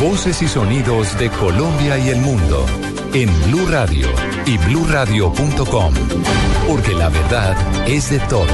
Voces y sonidos de Colombia y el mundo en Blue Radio y bluradio.com, porque la verdad es de todos.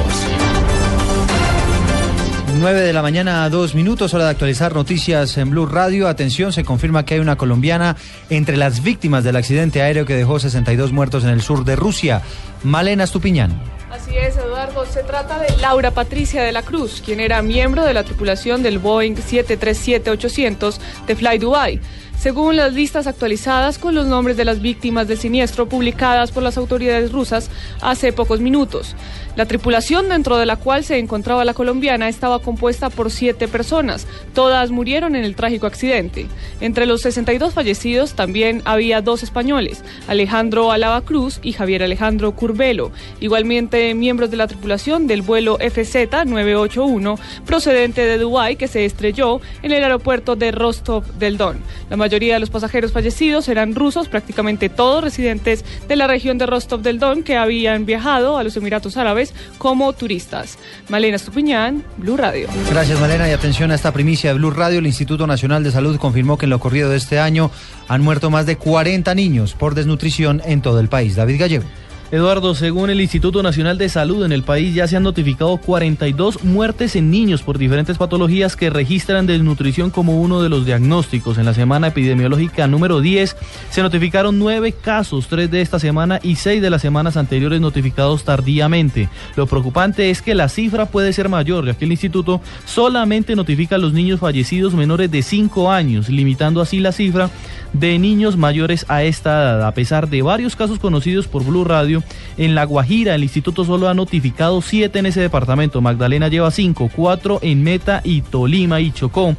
9 de la mañana dos minutos, hora de actualizar noticias en Blue Radio. Atención, se confirma que hay una colombiana entre las víctimas del accidente aéreo que dejó 62 muertos en el sur de Rusia. Malena Stupiñán. Así es, Eduardo. Se trata de Laura Patricia de la Cruz, quien era miembro de la tripulación del Boeing 737-800 de Fly Dubai según las listas actualizadas con los nombres de las víctimas del siniestro publicadas por las autoridades rusas hace pocos minutos. La tripulación dentro de la cual se encontraba la colombiana estaba compuesta por siete personas. Todas murieron en el trágico accidente. Entre los 62 fallecidos también había dos españoles, Alejandro Alaba Cruz y Javier Alejandro Curbelo, igualmente miembros de la tripulación del vuelo FZ-981 procedente de Dubái que se estrelló en el aeropuerto de Rostov del Don. La mayoría de los pasajeros fallecidos eran rusos, prácticamente todos residentes de la región de Rostov del Don que habían viajado a los Emiratos Árabes como turistas. Malena Stupiñán, Blue Radio. Gracias Malena y atención a esta primicia de Blue Radio. El Instituto Nacional de Salud confirmó que en lo ocurrido de este año han muerto más de 40 niños por desnutrición en todo el país. David Gallego. Eduardo, según el Instituto Nacional de Salud en el país ya se han notificado 42 muertes en niños por diferentes patologías que registran desnutrición como uno de los diagnósticos. En la semana epidemiológica número 10 se notificaron nueve casos, tres de esta semana y seis de las semanas anteriores notificados tardíamente. Lo preocupante es que la cifra puede ser mayor, ya que el instituto solamente notifica a los niños fallecidos menores de 5 años, limitando así la cifra de niños mayores a esta edad. A pesar de varios casos conocidos por Blue Radio, en La Guajira el instituto solo ha notificado siete en ese departamento. Magdalena lleva cinco, cuatro en Meta y Tolima y Chocó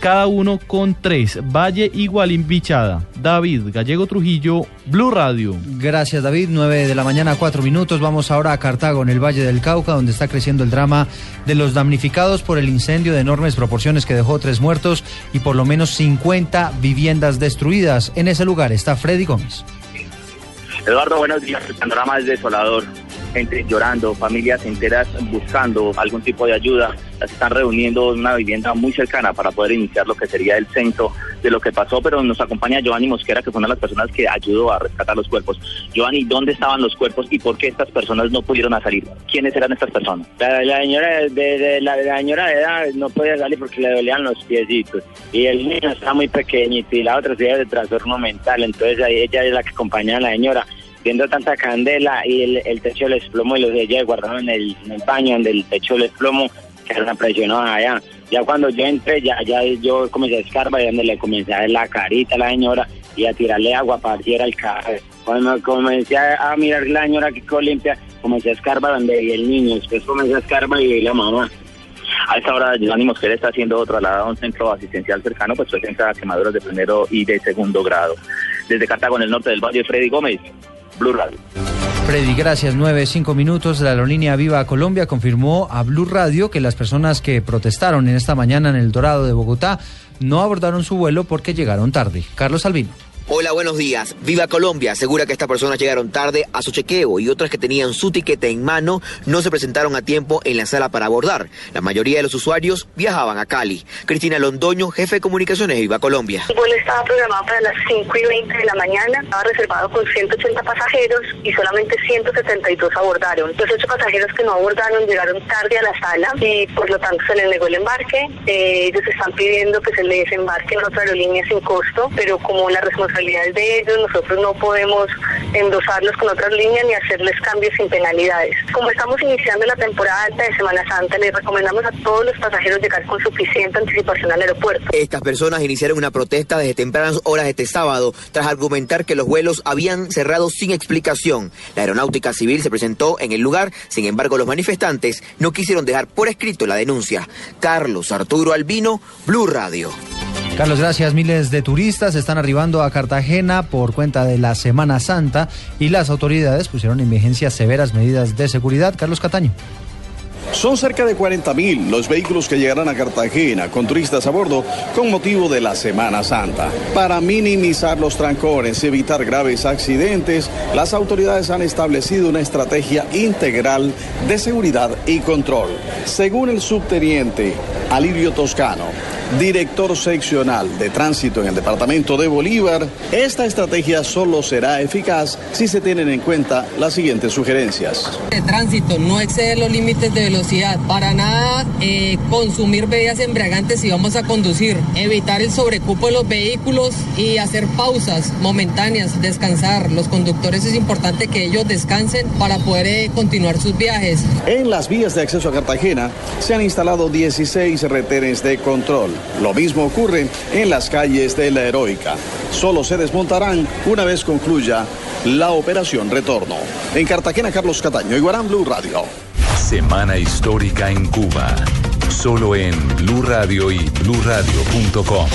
cada uno con tres. Valle igual Bichada. David Gallego Trujillo, Blue Radio. Gracias David, Nueve de la mañana, cuatro minutos. Vamos ahora a Cartago, en el Valle del Cauca, donde está creciendo el drama de los damnificados por el incendio de enormes proporciones que dejó tres muertos y por lo menos 50 viviendas destruidas. En ese lugar está Freddy Gómez. Eduardo, buenos días. El panorama es desolador gente llorando, familias enteras buscando algún tipo de ayuda, están reuniendo en una vivienda muy cercana para poder iniciar lo que sería el centro de lo que pasó, pero nos acompaña Giovanni Mosquera, que fue una de las personas que ayudó a rescatar los cuerpos. Giovanni, ¿dónde estaban los cuerpos y por qué estas personas no pudieron salir? ¿Quiénes eran estas personas? La, señora de, la, señora de edad no podía salir porque le dolían los piecitos y el niño estaba muy pequeñito y la otra se de trastorno mental, entonces ella es la que acompañaba a la señora viendo tanta candela y el, techo les explomo y los de ella guardaron en el, baño donde el techo les explomo, que era presionó allá. Ya cuando yo entré, ya, ya yo comencé a escarbar y donde le comencé a ver la carita a la señora y a tirarle agua para que el carro. Cuando comencé a, mirar la señora que quedó limpia, comencé a escarbar donde vi el niño, después comencé a escarbar y la mamá. A esta hora, Giovanni Mosquera está siendo trasladado a un centro asistencial cercano, pues presenta quemaduras de primero y de segundo grado. Desde Cartago, en el norte del Valle, Freddy Gómez, Blue Radio. Freddy, gracias. Nueve, cinco minutos. La aerolínea Viva Colombia confirmó a Blue Radio que las personas que protestaron en esta mañana en el Dorado de Bogotá no abordaron su vuelo porque llegaron tarde. Carlos Albino. Hola, buenos días. Viva Colombia asegura que estas personas llegaron tarde a su chequeo y otras que tenían su tiquete en mano no se presentaron a tiempo en la sala para abordar. La mayoría de los usuarios viajaban a Cali. Cristina Londoño, jefe de comunicaciones de Viva Colombia. El vuelo estaba programado para las 5 y 20 de la mañana, estaba reservado con 180 pasajeros y solamente 172 abordaron. Los ocho pasajeros que no abordaron llegaron tarde a la sala y por lo tanto se les negó el embarque. Eh, ellos están pidiendo que se les desembarque en otra aerolínea sin costo, pero como la responsabilidad de ellos, nosotros no podemos endosarlos con otras líneas ni hacerles cambios sin penalidades. Como estamos iniciando la temporada alta de Semana Santa, les recomendamos a todos los pasajeros llegar con suficiente anticipación al aeropuerto. Estas personas iniciaron una protesta desde tempranas horas este sábado, tras argumentar que los vuelos habían cerrado sin explicación. La aeronáutica civil se presentó en el lugar, sin embargo los manifestantes no quisieron dejar por escrito la denuncia. Carlos Arturo Albino, Blue Radio. Carlos, gracias. Miles de turistas están arribando a Cartagena por cuenta de la Semana Santa y las autoridades pusieron en vigencia severas medidas de seguridad. Carlos Cataño. Son cerca de 40.000 los vehículos que llegarán a Cartagena con turistas a bordo con motivo de la Semana Santa. Para minimizar los trancones y evitar graves accidentes, las autoridades han establecido una estrategia integral de seguridad y control. Según el subteniente Alirio Toscano, director seccional de tránsito en el departamento de Bolívar, esta estrategia solo será eficaz si se tienen en cuenta las siguientes sugerencias. De tránsito, no exceder los límites de velocidad, para nada eh, consumir bebidas embriagantes si vamos a conducir, evitar el sobrecupo de los vehículos y hacer pausas momentáneas, descansar. Los conductores es importante que ellos descansen para poder eh, continuar sus viajes. En las vías de acceso a Cartagena se han instalado 16 retenes de control. Lo mismo ocurre en las calles de la Heroica. Solo se desmontarán una vez concluya la operación retorno. En Cartagena, Carlos Cataño, Iguarán Blue Radio. Semana histórica en Cuba. Solo en Blue Radio y bluradio.com.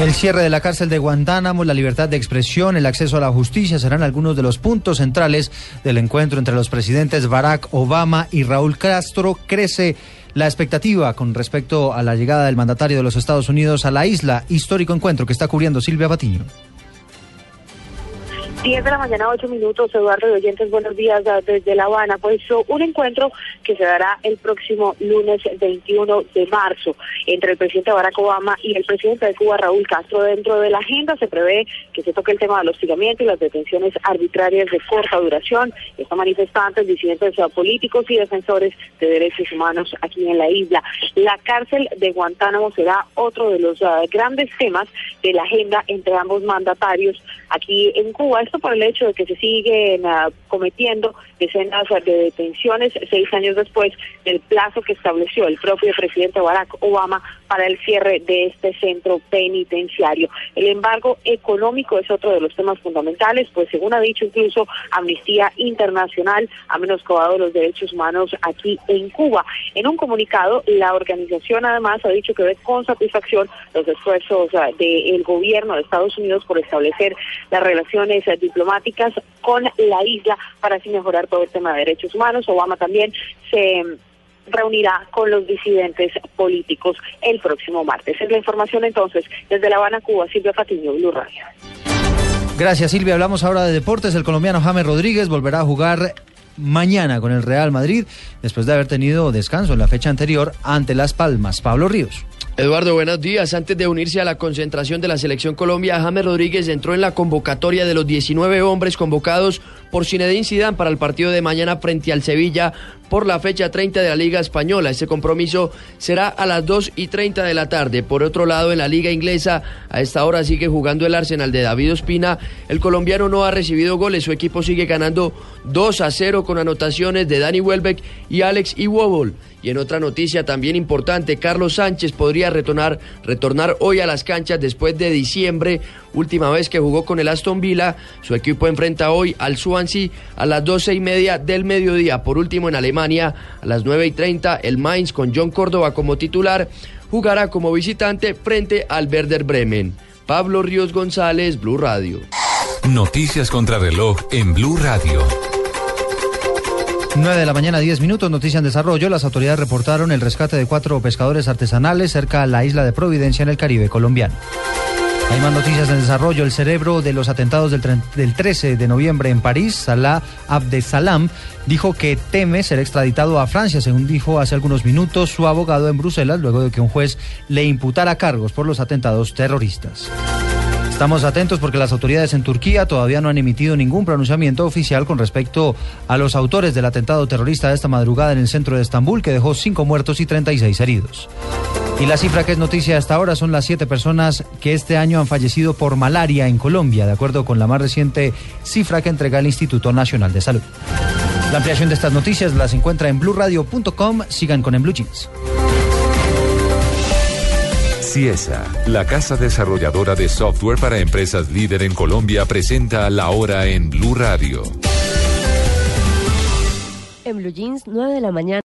El cierre de la cárcel de Guantánamo, la libertad de expresión, el acceso a la justicia serán algunos de los puntos centrales del encuentro entre los presidentes Barack Obama y Raúl Castro. Crece la expectativa con respecto a la llegada del mandatario de los Estados Unidos a la isla. Histórico encuentro que está cubriendo Silvia Patiño. 10 de la mañana, 8 minutos, Eduardo de Oyentes, buenos días desde La Habana. Pues un encuentro que se dará el próximo lunes 21 de marzo entre el presidente Barack Obama y el presidente de Cuba, Raúl Castro. Dentro de la agenda se prevé que se toque el tema del hostigamiento y las detenciones arbitrarias de corta duración. Están manifestantes, disidentes políticos y defensores de derechos humanos aquí en la isla. La cárcel de Guantánamo será otro de los uh, grandes temas de la agenda entre ambos mandatarios aquí en Cuba por el hecho de que se siguen uh, cometiendo decenas de detenciones seis años después del plazo que estableció el propio presidente Barack Obama para el cierre de este centro penitenciario. El embargo económico es otro de los temas fundamentales, pues según ha dicho incluso Amnistía Internacional, ha menoscabado los derechos humanos aquí en Cuba. En un comunicado, la organización además ha dicho que ve con satisfacción los esfuerzos uh, del gobierno de Estados Unidos por establecer las relaciones uh, diplomáticas con la isla para así mejorar todo el tema de derechos humanos. Obama también se reunirá con los disidentes políticos el próximo martes. Es la información entonces desde La Habana, Cuba, Silvia Patiño, Blue Radio. Gracias Silvia. Hablamos ahora de deportes. El colombiano James Rodríguez volverá a jugar mañana con el Real Madrid después de haber tenido descanso en la fecha anterior ante Las Palmas. Pablo Ríos. Eduardo, buenos días. Antes de unirse a la concentración de la Selección Colombia, James Rodríguez entró en la convocatoria de los 19 hombres convocados por Zinedine Zidane para el partido de mañana frente al Sevilla por la fecha 30 de la Liga Española. Este compromiso será a las 2 y 30 de la tarde. Por otro lado, en la Liga Inglesa, a esta hora sigue jugando el Arsenal de David Ospina. El colombiano no ha recibido goles. Su equipo sigue ganando 2 a 0 con anotaciones de Danny Welbeck y Alex Iwobol. Y en otra noticia también importante, Carlos Sánchez podría retornar, retornar hoy a las canchas después de diciembre, última vez que jugó con el Aston Villa. Su equipo enfrenta hoy al Swansea a las doce y media del mediodía. Por último, en Alemania, a las nueve y treinta, el Mainz con John Córdoba como titular jugará como visitante frente al Werder Bremen. Pablo Ríos González, Blue Radio. Noticias contra reloj en Blue Radio. 9 de la mañana, 10 minutos, noticia en desarrollo. Las autoridades reportaron el rescate de cuatro pescadores artesanales cerca de la isla de Providencia en el Caribe colombiano. Hay más noticias en desarrollo. El cerebro de los atentados del, del 13 de noviembre en París, Salah Abdesalam, dijo que teme ser extraditado a Francia, según dijo hace algunos minutos su abogado en Bruselas, luego de que un juez le imputara cargos por los atentados terroristas. Estamos atentos porque las autoridades en Turquía todavía no han emitido ningún pronunciamiento oficial con respecto a los autores del atentado terrorista de esta madrugada en el centro de Estambul que dejó cinco muertos y 36 heridos. Y la cifra que es noticia hasta ahora son las siete personas que este año han fallecido por malaria en Colombia, de acuerdo con la más reciente cifra que entrega el Instituto Nacional de Salud. La ampliación de estas noticias las encuentra en blurradio.com. Sigan con en Blue Jeans. CIESA, la casa desarrolladora de software para empresas líder en Colombia, presenta la hora en Blue Radio. En Blue Jeans, 9 de la mañana.